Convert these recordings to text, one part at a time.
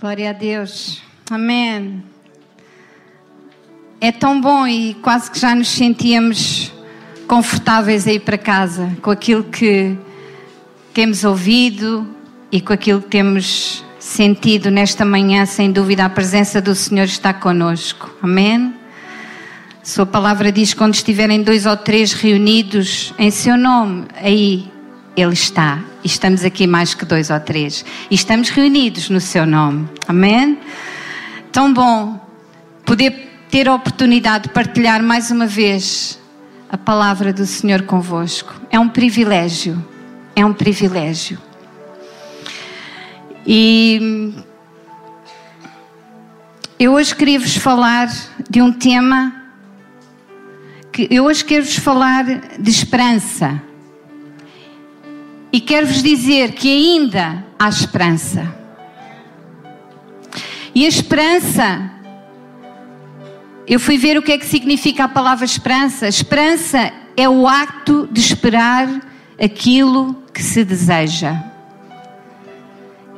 Glória a Deus. Amém. É tão bom e quase que já nos sentíamos confortáveis a ir para casa com aquilo que temos ouvido e com aquilo que temos sentido nesta manhã. Sem dúvida, a presença do Senhor está conosco. Amém. Sua palavra diz: quando estiverem dois ou três reunidos em seu nome, aí Ele está. Estamos aqui mais que dois ou três. E estamos reunidos no seu nome. Amém? Tão bom poder ter a oportunidade de partilhar mais uma vez a palavra do Senhor convosco. É um privilégio. É um privilégio. E eu hoje queria vos falar de um tema que eu hoje quero vos falar de esperança. E quero-vos dizer que ainda há esperança. E a esperança, eu fui ver o que é que significa a palavra esperança. Esperança é o acto de esperar aquilo que se deseja.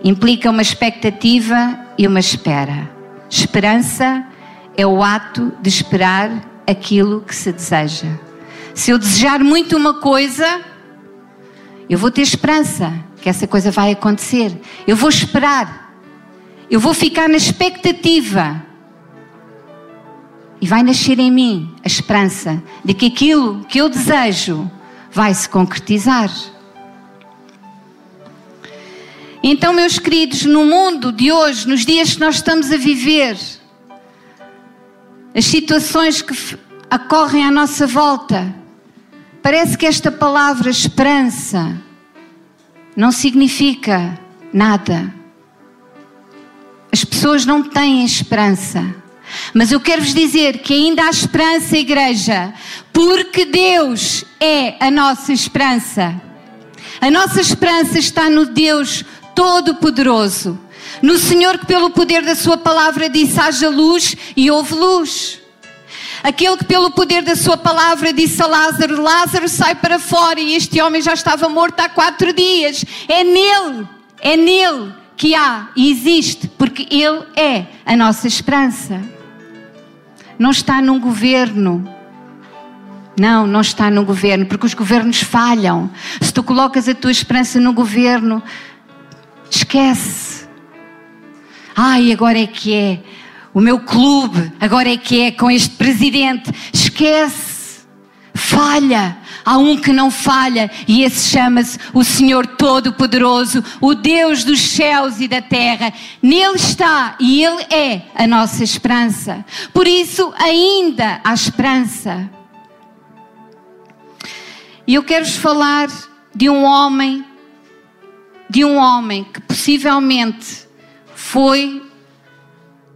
Implica uma expectativa e uma espera. Esperança é o ato de esperar aquilo que se deseja. Se eu desejar muito uma coisa, eu vou ter esperança que essa coisa vai acontecer. Eu vou esperar. Eu vou ficar na expectativa. E vai nascer em mim a esperança de que aquilo que eu desejo vai se concretizar. Então, meus queridos, no mundo de hoje, nos dias que nós estamos a viver, as situações que ocorrem à nossa volta, parece que esta palavra esperança não significa nada. As pessoas não têm esperança. Mas eu quero vos dizer que ainda há esperança, igreja, porque Deus é a nossa esperança. A nossa esperança está no Deus Todo-Poderoso no Senhor que, pelo poder da Sua palavra, disse: haja luz e houve luz. Aquele que, pelo poder da Sua palavra, disse a Lázaro: Lázaro, sai para fora. E este homem já estava morto há quatro dias. É nele, é nele que há e existe, porque Ele é a nossa esperança. Não está num governo. Não, não está no governo, porque os governos falham. Se tu colocas a tua esperança no governo, esquece Ai, agora é que é. O meu clube, agora é que é com este presidente. Esquece. Falha. Há um que não falha e esse chama-se o Senhor Todo-Poderoso, o Deus dos céus e da terra. Nele está e Ele é a nossa esperança. Por isso, ainda há esperança. E eu quero-vos falar de um homem, de um homem que possivelmente foi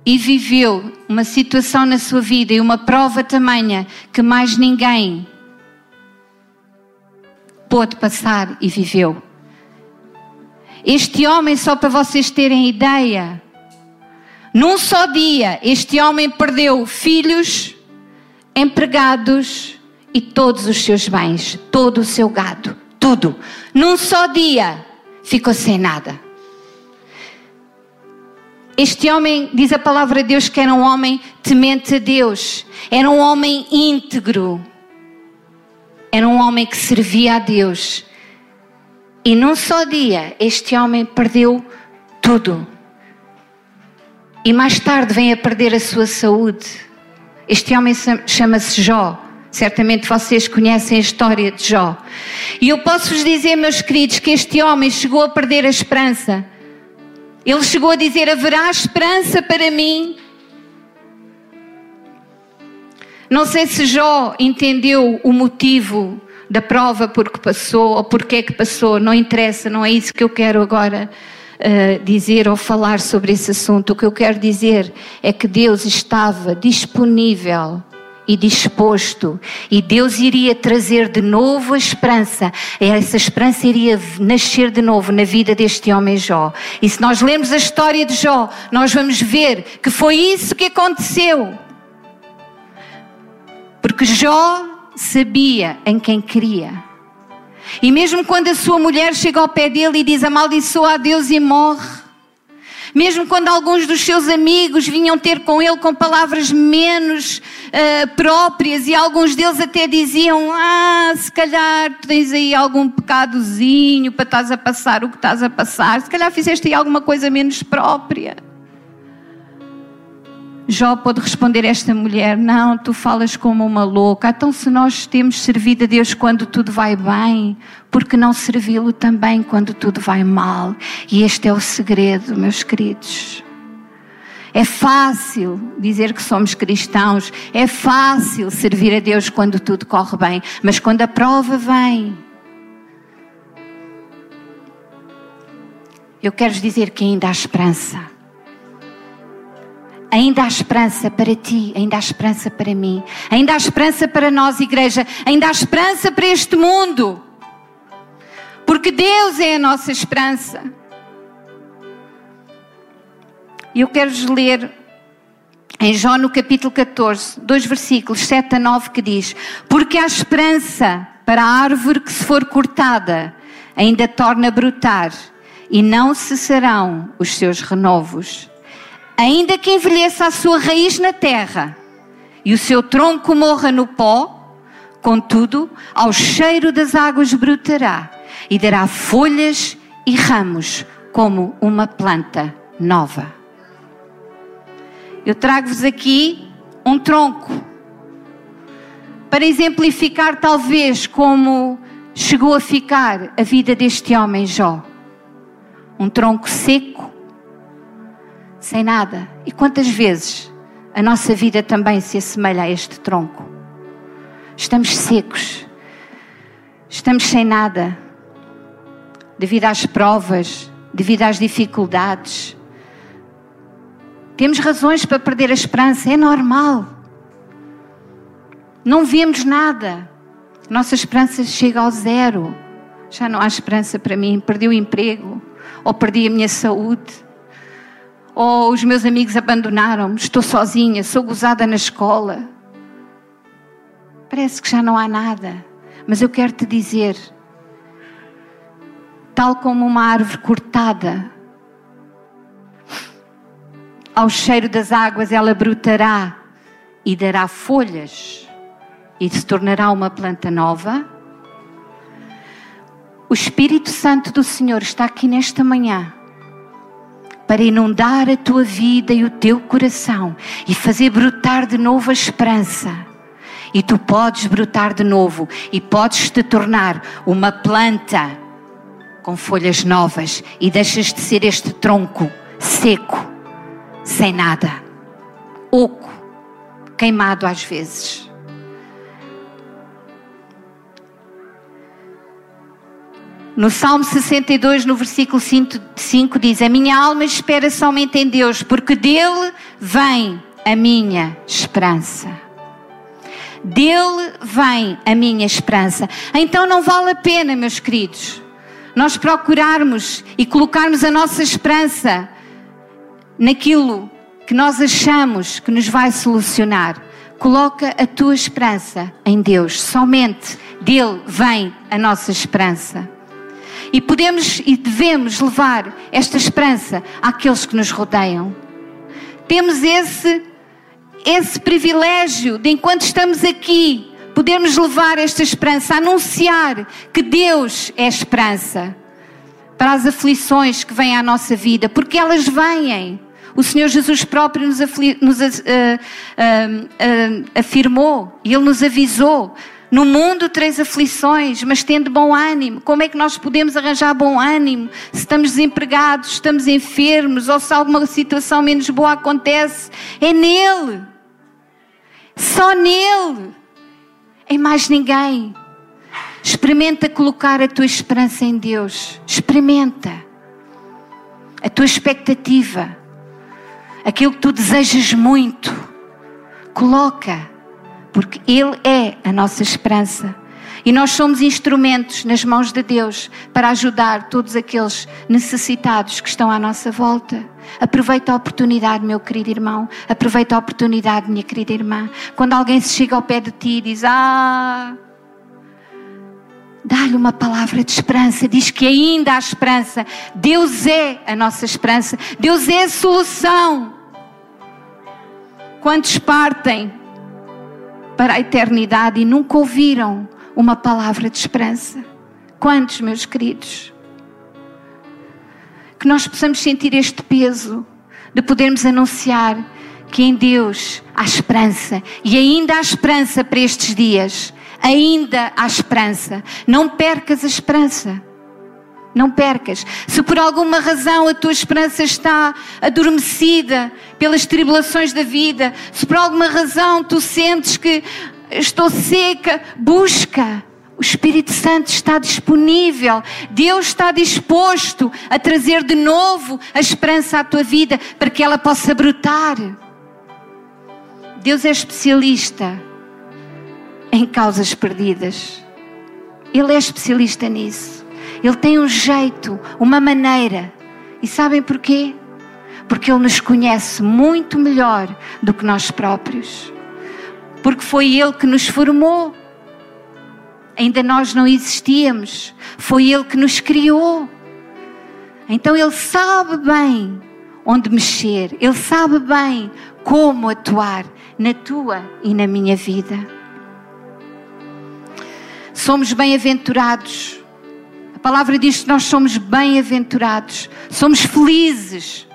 e viveu uma situação na sua vida e uma prova tamanha que mais ninguém pôde passar e viveu. Este homem, só para vocês terem ideia, num só dia, este homem perdeu filhos, empregados e todos os seus bens, todo o seu gado, tudo. Num só dia, ficou sem nada. Este homem, diz a palavra de Deus, que era um homem temente a Deus, era um homem íntegro, era um homem que servia a Deus. E num só dia, este homem perdeu tudo. E mais tarde vem a perder a sua saúde. Este homem chama-se Jó. Certamente vocês conhecem a história de Jó. E eu posso vos dizer, meus queridos, que este homem chegou a perder a esperança ele chegou a dizer: haverá esperança para mim. Não sei se Jó entendeu o motivo da prova porque passou ou porque é que passou, não interessa, não é isso que eu quero agora uh, dizer ou falar sobre esse assunto. O que eu quero dizer é que Deus estava disponível e disposto, e Deus iria trazer de novo a esperança, essa esperança iria nascer de novo na vida deste homem Jó. E se nós lermos a história de Jó, nós vamos ver que foi isso que aconteceu. Porque Jó sabia em quem queria. E mesmo quando a sua mulher chega ao pé dele e diz amaldiçoa a Deus e morre, Mesmo quando alguns dos seus amigos vinham ter com ele com palavras menos uh, próprias e alguns deles até diziam: Ah, se calhar tens aí algum pecadozinho para estás a passar o que estás a passar, se calhar fizeste aí alguma coisa menos própria. Jó pode responder esta mulher: Não, tu falas como uma louca. Então, se nós temos servido a Deus quando tudo vai bem, por que não servi-lo também quando tudo vai mal? E este é o segredo, meus queridos. É fácil dizer que somos cristãos, é fácil servir a Deus quando tudo corre bem, mas quando a prova vem, eu quero dizer que ainda há esperança. Ainda há esperança para ti, ainda há esperança para mim, ainda há esperança para nós, igreja, ainda há esperança para este mundo. Porque Deus é a nossa esperança. E eu quero-vos ler em João no capítulo 14, dois versículos, 7 a 9, que diz: Porque há esperança para a árvore que, se for cortada, ainda torna a brotar, e não cessarão os seus renovos ainda que envelheça a sua raiz na terra e o seu tronco morra no pó, contudo, ao cheiro das águas brotará e dará folhas e ramos como uma planta nova. Eu trago-vos aqui um tronco para exemplificar, talvez, como chegou a ficar a vida deste homem Jó. Um tronco seco, sem nada. E quantas vezes a nossa vida também se assemelha a este tronco? Estamos secos, estamos sem nada, devido às provas, devido às dificuldades. Temos razões para perder a esperança, é normal. Não vemos nada. Nossa esperança chega ao zero. Já não há esperança para mim. Perdi o emprego, ou perdi a minha saúde, ou os meus amigos abandonaram-me, estou sozinha, sou gozada na escola. Parece que já não há nada, mas eu quero te dizer, tal como uma árvore cortada, ao cheiro das águas ela brotará e dará folhas e se tornará uma planta nova. O Espírito Santo do Senhor está aqui nesta manhã para inundar a tua vida e o teu coração e fazer brotar de novo a esperança. E tu podes brotar de novo e podes te tornar uma planta com folhas novas e deixas de ser este tronco seco, sem nada, oco, queimado às vezes. No Salmo 62, no versículo 5, diz: A minha alma espera somente em Deus, porque dele vem a minha esperança. Dele vem a minha esperança. Então não vale a pena, meus queridos, nós procurarmos e colocarmos a nossa esperança naquilo que nós achamos que nos vai solucionar. Coloca a tua esperança em Deus. Somente dele vem a nossa esperança. E podemos e devemos levar esta esperança àqueles que nos rodeiam. Temos esse, esse privilégio de, enquanto estamos aqui, podermos levar esta esperança, anunciar que Deus é esperança para as aflições que vêm à nossa vida, porque elas vêm. O Senhor Jesus próprio nos, nos uh, uh, uh, afirmou e Ele nos avisou no mundo três aflições, mas tendo bom ânimo. Como é que nós podemos arranjar bom ânimo se estamos desempregados, estamos enfermos ou se alguma situação menos boa acontece? É nele. Só nele. Em mais ninguém. Experimenta colocar a tua esperança em Deus. Experimenta. A tua expectativa. Aquilo que tu desejas muito. Coloca porque Ele é a nossa esperança. E nós somos instrumentos nas mãos de Deus para ajudar todos aqueles necessitados que estão à nossa volta. Aproveita a oportunidade, meu querido irmão. Aproveita a oportunidade, minha querida irmã. Quando alguém se chega ao pé de ti e diz: Ah, Dá-lhe uma palavra de esperança. Diz que ainda há esperança. Deus é a nossa esperança. Deus é a solução. Quantos partem para a eternidade e nunca ouviram uma palavra de esperança? Quantos, meus queridos? Que nós possamos sentir este peso de podermos anunciar que em Deus há esperança e ainda há esperança para estes dias ainda há esperança. Não percas a esperança. Não percas. Se por alguma razão a tua esperança está adormecida pelas tribulações da vida, se por alguma razão tu sentes que estou seca, busca. O Espírito Santo está disponível. Deus está disposto a trazer de novo a esperança à tua vida para que ela possa brotar. Deus é especialista em causas perdidas. Ele é especialista nisso. Ele tem um jeito, uma maneira. E sabem porquê? Porque Ele nos conhece muito melhor do que nós próprios. Porque foi Ele que nos formou. Ainda nós não existíamos. Foi Ele que nos criou. Então Ele sabe bem onde mexer. Ele sabe bem como atuar na tua e na minha vida somos bem-aventurados. Palavra diz que nós somos bem-aventurados, somos felizes,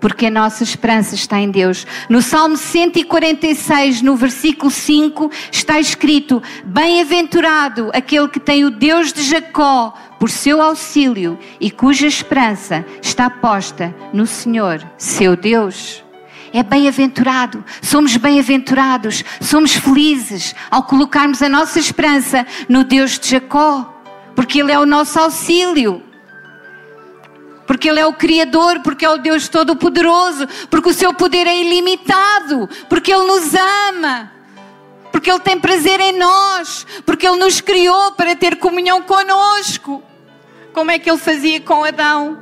porque a nossa esperança está em Deus. No Salmo 146, no versículo 5, está escrito: Bem-aventurado aquele que tem o Deus de Jacó por seu auxílio e cuja esperança está posta no Senhor, seu Deus é bem-aventurado, somos bem-aventurados, somos felizes ao colocarmos a nossa esperança no Deus de Jacó, porque Ele é o nosso auxílio, porque Ele é o Criador, porque é o Deus Todo-Poderoso, porque o Seu poder é ilimitado, porque Ele nos ama, porque Ele tem prazer em nós, porque Ele nos criou para ter comunhão conosco. Como é que Ele fazia com Adão?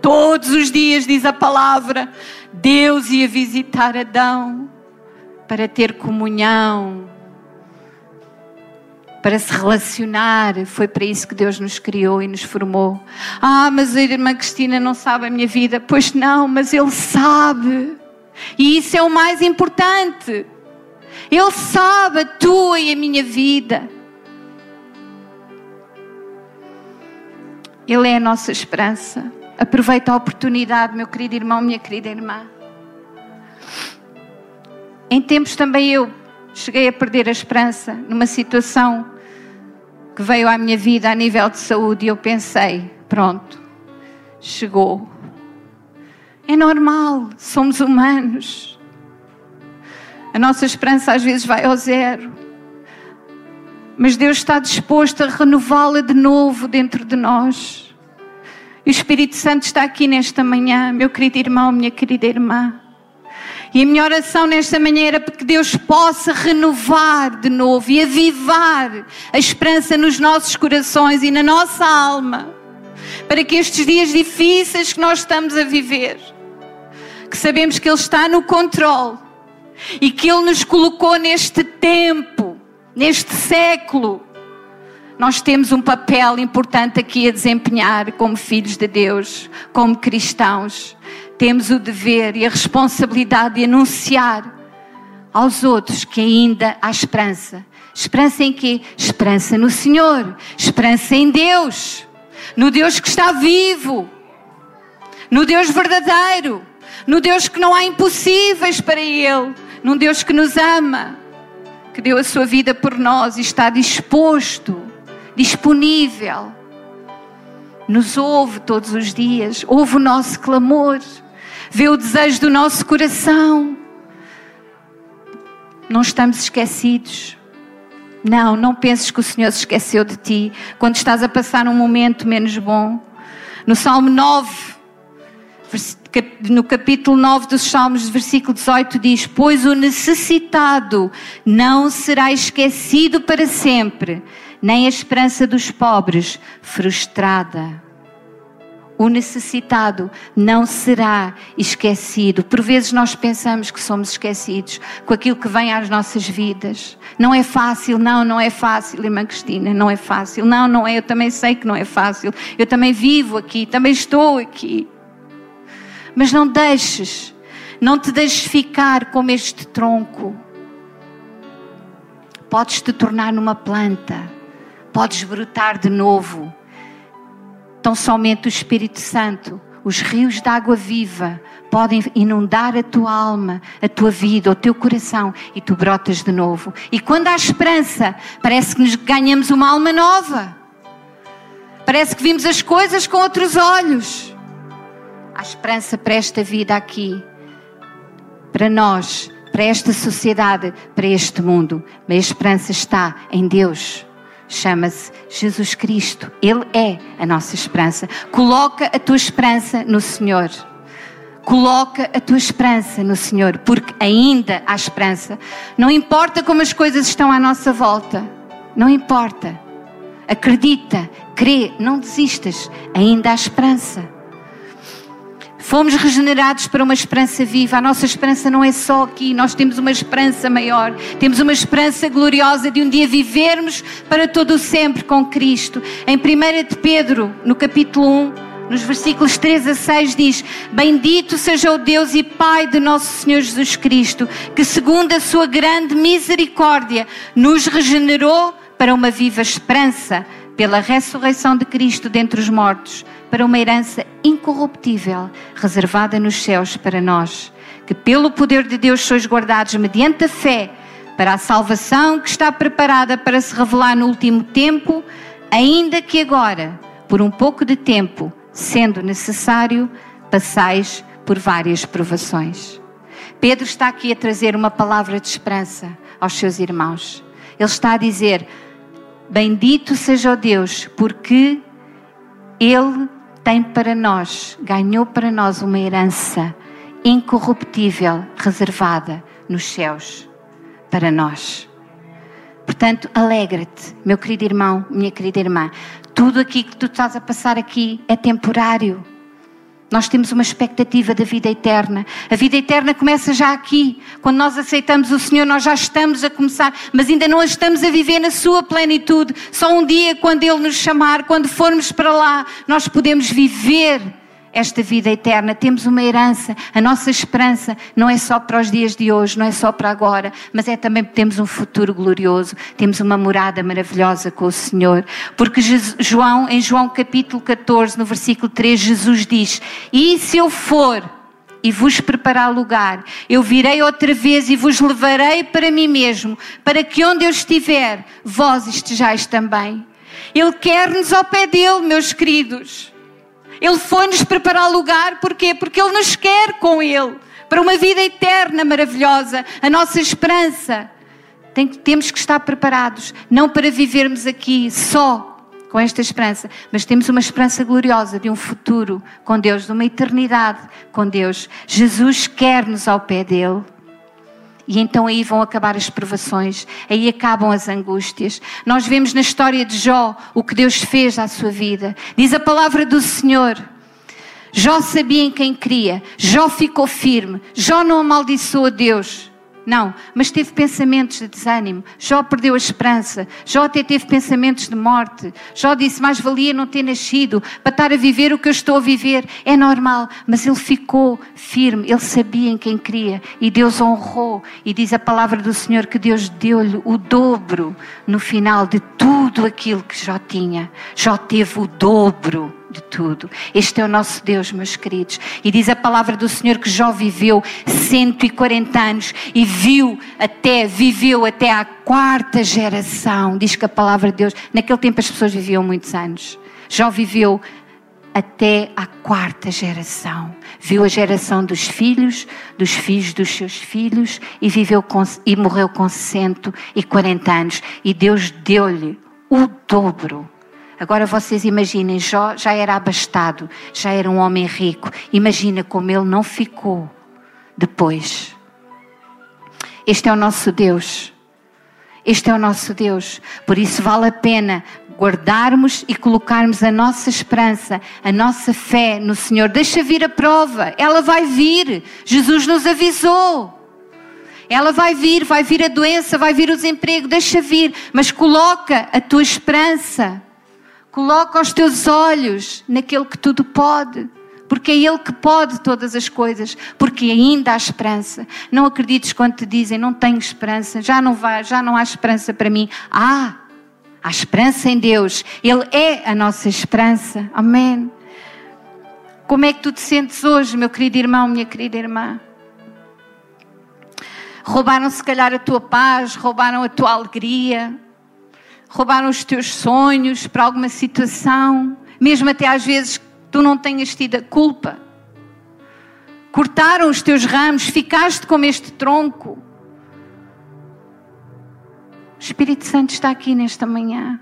Todos os dias, diz a palavra, Deus ia visitar Adão para ter comunhão, para se relacionar. Foi para isso que Deus nos criou e nos formou. Ah, mas a irmã Cristina não sabe a minha vida. Pois não, mas Ele sabe. E isso é o mais importante. Ele sabe a tua e a minha vida. Ele é a nossa esperança. Aproveita a oportunidade, meu querido irmão, minha querida irmã. Em tempos também eu cheguei a perder a esperança numa situação que veio à minha vida a nível de saúde e eu pensei, pronto, chegou. É normal, somos humanos. A nossa esperança às vezes vai ao zero. Mas Deus está disposto a renová-la de novo dentro de nós. E o Espírito Santo está aqui nesta manhã, meu querido irmão, minha querida irmã. E a minha oração nesta manhã era para que Deus possa renovar de novo e avivar a esperança nos nossos corações e na nossa alma. Para que estes dias difíceis que nós estamos a viver, que sabemos que Ele está no controle e que Ele nos colocou neste tempo, neste século, nós temos um papel importante aqui a desempenhar como filhos de Deus, como cristãos. Temos o dever e a responsabilidade de anunciar aos outros que ainda há esperança. Esperança em quê? Esperança no Senhor, esperança em Deus, no Deus que está vivo, no Deus verdadeiro, no Deus que não há impossíveis para Ele, num Deus que nos ama, que deu a sua vida por nós e está disposto disponível, nos ouve todos os dias, ouve o nosso clamor, vê o desejo do nosso coração. Não estamos esquecidos. Não, não penses que o Senhor se esqueceu de ti quando estás a passar um momento menos bom. No Salmo 9, no capítulo 9 dos Salmos, versículo 18, diz: Pois o necessitado não será esquecido para sempre, nem a esperança dos pobres frustrada. O necessitado não será esquecido. Por vezes nós pensamos que somos esquecidos com aquilo que vem às nossas vidas. Não é fácil, não, não é fácil, irmã Cristina, não é fácil. Não, não é, eu também sei que não é fácil. Eu também vivo aqui, também estou aqui. Mas não deixes, não te deixes ficar como este tronco. Podes te tornar numa planta, podes brotar de novo Tão somente o Espírito Santo, os rios de água viva, podem inundar a tua alma, a tua vida, o teu coração e tu brotas de novo. E quando há esperança, parece que nos ganhamos uma alma nova. Parece que vimos as coisas com outros olhos. Há esperança para esta vida aqui, para nós, para esta sociedade, para este mundo. Mas a esperança está em Deus chama-se Jesus Cristo. Ele é a nossa esperança. Coloca a tua esperança no Senhor. Coloca a tua esperança no Senhor, porque ainda há esperança. Não importa como as coisas estão à nossa volta, não importa. Acredita, crê, não desistas, ainda há esperança. Fomos regenerados para uma esperança viva. A nossa esperança não é só aqui, nós temos uma esperança maior. Temos uma esperança gloriosa de um dia vivermos para todo o sempre com Cristo. Em 1 de Pedro, no capítulo 1, nos versículos 3 a 6 diz: Bendito seja o Deus e Pai de nosso Senhor Jesus Cristo, que segundo a sua grande misericórdia nos regenerou para uma viva esperança pela ressurreição de Cristo dentre os mortos para uma herança incorruptível, reservada nos céus para nós, que pelo poder de Deus sois guardados mediante a fé para a salvação que está preparada para se revelar no último tempo, ainda que agora, por um pouco de tempo, sendo necessário, passais por várias provações. Pedro está aqui a trazer uma palavra de esperança aos seus irmãos. Ele está a dizer: Bendito seja o Deus, porque Ele tem para nós, ganhou para nós uma herança incorruptível, reservada nos céus para nós. Portanto, alegra-te, meu querido irmão, minha querida irmã. Tudo aquilo que tu estás a passar aqui é temporário. Nós temos uma expectativa da vida eterna. A vida eterna começa já aqui. Quando nós aceitamos o Senhor, nós já estamos a começar, mas ainda não estamos a viver na sua plenitude. Só um dia, quando Ele nos chamar, quando formos para lá, nós podemos viver esta vida eterna, temos uma herança. A nossa esperança não é só para os dias de hoje, não é só para agora, mas é também temos um futuro glorioso, temos uma morada maravilhosa com o Senhor. Porque João, em João capítulo 14, no versículo 3, Jesus diz: E se eu for e vos preparar lugar, eu virei outra vez e vos levarei para mim mesmo, para que onde eu estiver, vós estejais também. Ele quer-nos ao pé dele, meus queridos. Ele foi-nos preparar lugar, porquê? Porque Ele nos quer com Ele, para uma vida eterna maravilhosa, a nossa esperança. Tem, temos que estar preparados, não para vivermos aqui só com esta esperança, mas temos uma esperança gloriosa de um futuro com Deus, de uma eternidade com Deus. Jesus quer-nos ao pé dele. E então aí vão acabar as provações, aí acabam as angústias. Nós vemos na história de Jó o que Deus fez à sua vida. Diz a palavra do Senhor. Jó sabia em quem cria, Jó ficou firme, Jó não amaldiçoou a Deus. Não, mas teve pensamentos de desânimo. Jó perdeu a esperança. Jó até teve pensamentos de morte. Jó disse: Mais valia não ter nascido para estar a viver o que eu estou a viver. É normal, mas ele ficou firme. Ele sabia em quem queria e Deus honrou. E diz a palavra do Senhor que Deus deu-lhe o dobro no final de tudo aquilo que Jó tinha. Jó teve o dobro de tudo. Este é o nosso Deus, meus queridos. E diz a palavra do Senhor que Jó viveu 140 anos e viu até, viveu até à quarta geração. Diz que a palavra de Deus, naquele tempo as pessoas viviam muitos anos. Jó viveu até à quarta geração. Viu a geração dos filhos, dos filhos dos seus filhos e viveu com, e morreu com 140 anos. E Deus deu-lhe o dobro Agora vocês imaginem, Jó já era abastado, já era um homem rico. Imagina como ele não ficou depois. Este é o nosso Deus. Este é o nosso Deus. Por isso vale a pena guardarmos e colocarmos a nossa esperança, a nossa fé no Senhor. Deixa vir a prova, ela vai vir. Jesus nos avisou. Ela vai vir, vai vir a doença, vai vir o desemprego, deixa vir, mas coloca a tua esperança, coloca os teus olhos naquele que tudo pode porque é Ele que pode todas as coisas, porque ainda há esperança. Não acredites quando te dizem não tenho esperança, já não vai, já não há esperança para mim. Há, há esperança em Deus. Ele é a nossa esperança. Amém. Como é que tu te sentes hoje, meu querido irmão, minha querida irmã? Roubaram se calhar a tua paz, roubaram a tua alegria, roubaram os teus sonhos para alguma situação, mesmo até às vezes tu não tenhas tido a culpa. Cortaram os teus ramos, ficaste como este tronco. O Espírito Santo está aqui nesta manhã.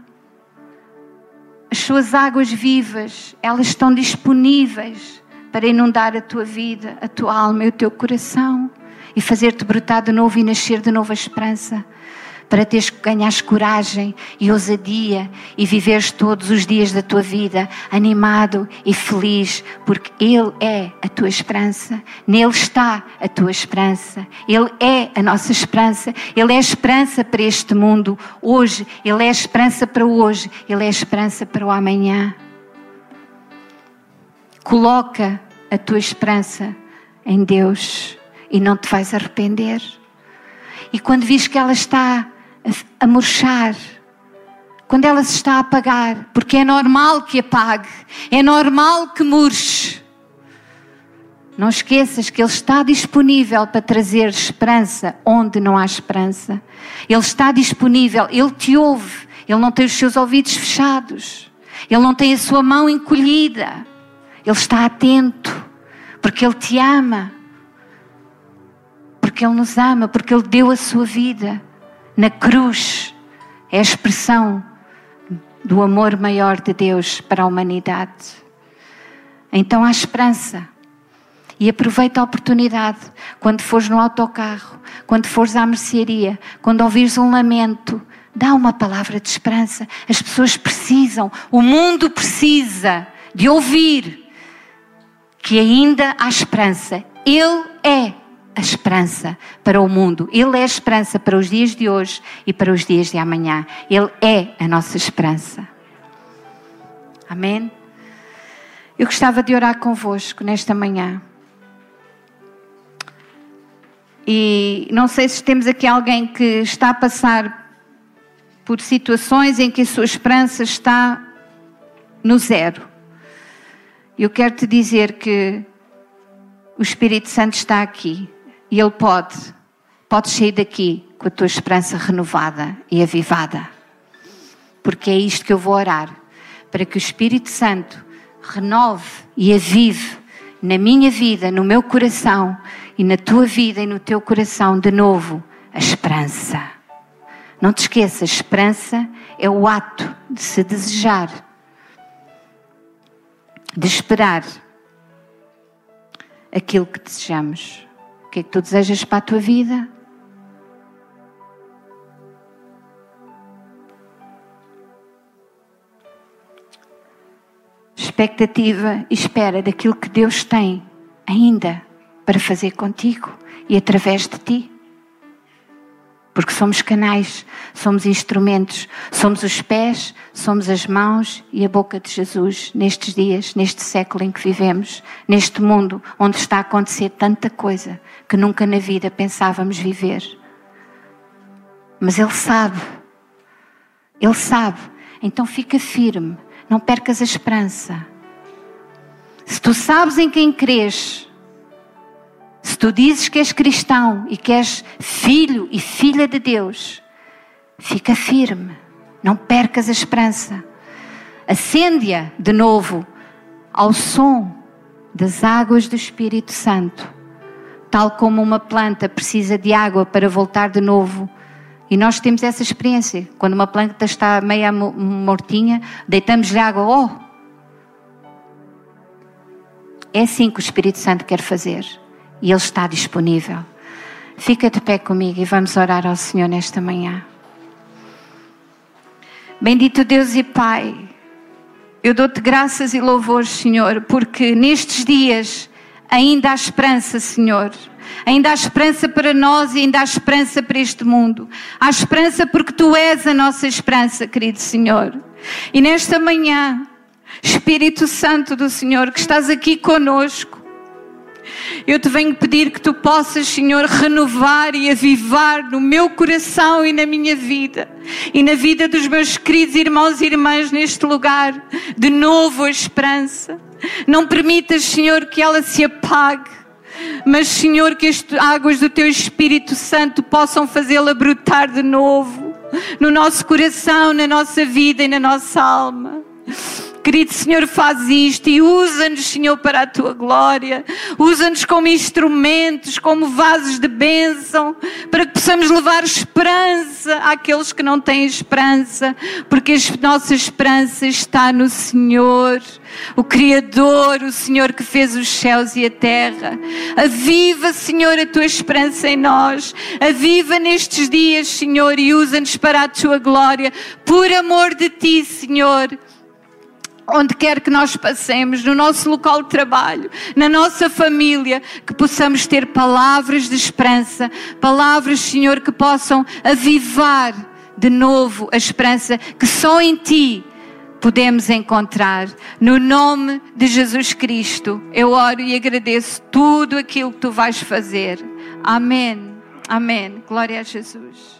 As suas águas vivas, elas estão disponíveis para inundar a tua vida, a tua alma e o teu coração e fazer-te brotar de novo e nascer de novo a esperança para teres que ganhares coragem e ousadia e viveres todos os dias da tua vida animado e feliz, porque Ele é a tua esperança, nele está a tua esperança, Ele é a nossa esperança, Ele é a esperança para este mundo hoje, Ele é a esperança para hoje, Ele é a esperança para o amanhã. Coloca a tua esperança em Deus e não te vais arrepender. E quando vis que ela está a murchar, quando ela se está a apagar, porque é normal que apague, é normal que murche. Não esqueças que Ele está disponível para trazer esperança onde não há esperança. Ele está disponível, Ele te ouve, Ele não tem os seus ouvidos fechados, Ele não tem a sua mão encolhida, Ele está atento, porque Ele te ama, porque Ele nos ama, porque Ele deu a sua vida na cruz é a expressão do amor maior de Deus para a humanidade. Então há esperança. E aproveita a oportunidade quando fores no autocarro, quando fores à mercearia, quando ouvires um lamento, dá uma palavra de esperança. As pessoas precisam, o mundo precisa de ouvir que ainda há esperança. Ele é a esperança para o mundo. Ele é a esperança para os dias de hoje e para os dias de amanhã. Ele é a nossa esperança. Amém? Eu gostava de orar convosco nesta manhã. E não sei se temos aqui alguém que está a passar por situações em que a sua esperança está no zero. Eu quero te dizer que o Espírito Santo está aqui e Ele pode, pode sair daqui com a tua esperança renovada e avivada. Porque é isto que eu vou orar, para que o Espírito Santo renove e avive na minha vida, no meu coração e na tua vida e no teu coração de novo a esperança. Não te esqueças, esperança é o ato de se desejar, de esperar aquilo que desejamos. O que é que tu desejas para a tua vida? Expectativa e espera daquilo que Deus tem ainda para fazer contigo e através de ti. Porque somos canais, somos instrumentos, somos os pés, somos as mãos e a boca de Jesus nestes dias, neste século em que vivemos, neste mundo onde está a acontecer tanta coisa que nunca na vida pensávamos viver. Mas Ele sabe, Ele sabe, então fica firme, não percas a esperança. Se tu sabes em quem crês, tu dizes que és cristão e que és filho e filha de Deus, fica firme, não percas a esperança. Acende-a de novo ao som das águas do Espírito Santo, tal como uma planta precisa de água para voltar de novo. E nós temos essa experiência. Quando uma planta está meia mortinha, deitamos-lhe água. Oh! É assim que o Espírito Santo quer fazer e Ele está disponível. Fica de pé comigo e vamos orar ao Senhor nesta manhã. Bendito Deus e Pai, eu dou-te graças e louvores, Senhor, porque nestes dias ainda há esperança, Senhor. Ainda há esperança para nós e ainda há esperança para este mundo. Há esperança porque tu és a nossa esperança, querido Senhor. E nesta manhã, Espírito Santo do Senhor, que estás aqui conosco, eu te venho pedir que tu possas, Senhor, renovar e avivar no meu coração e na minha vida e na vida dos meus queridos irmãos e irmãs neste lugar, de novo a esperança. Não permitas, Senhor, que ela se apague. Mas, Senhor, que as águas do Teu Espírito Santo possam fazê-la brotar de novo no nosso coração, na nossa vida e na nossa alma. Querido Senhor, faz isto e usa-nos, Senhor, para a tua glória. Usa-nos como instrumentos, como vasos de bênção, para que possamos levar esperança àqueles que não têm esperança, porque a nossa esperança está no Senhor, o Criador, o Senhor que fez os céus e a terra. Aviva, Senhor, a tua esperança em nós. Aviva nestes dias, Senhor, e usa-nos para a tua glória, por amor de ti, Senhor onde quer que nós passemos, no nosso local de trabalho, na nossa família, que possamos ter palavras de esperança, palavras, Senhor, que possam avivar de novo a esperança que só em Ti podemos encontrar. No nome de Jesus Cristo, eu oro e agradeço tudo aquilo que Tu vais fazer. Amém. Amém. Glória a Jesus.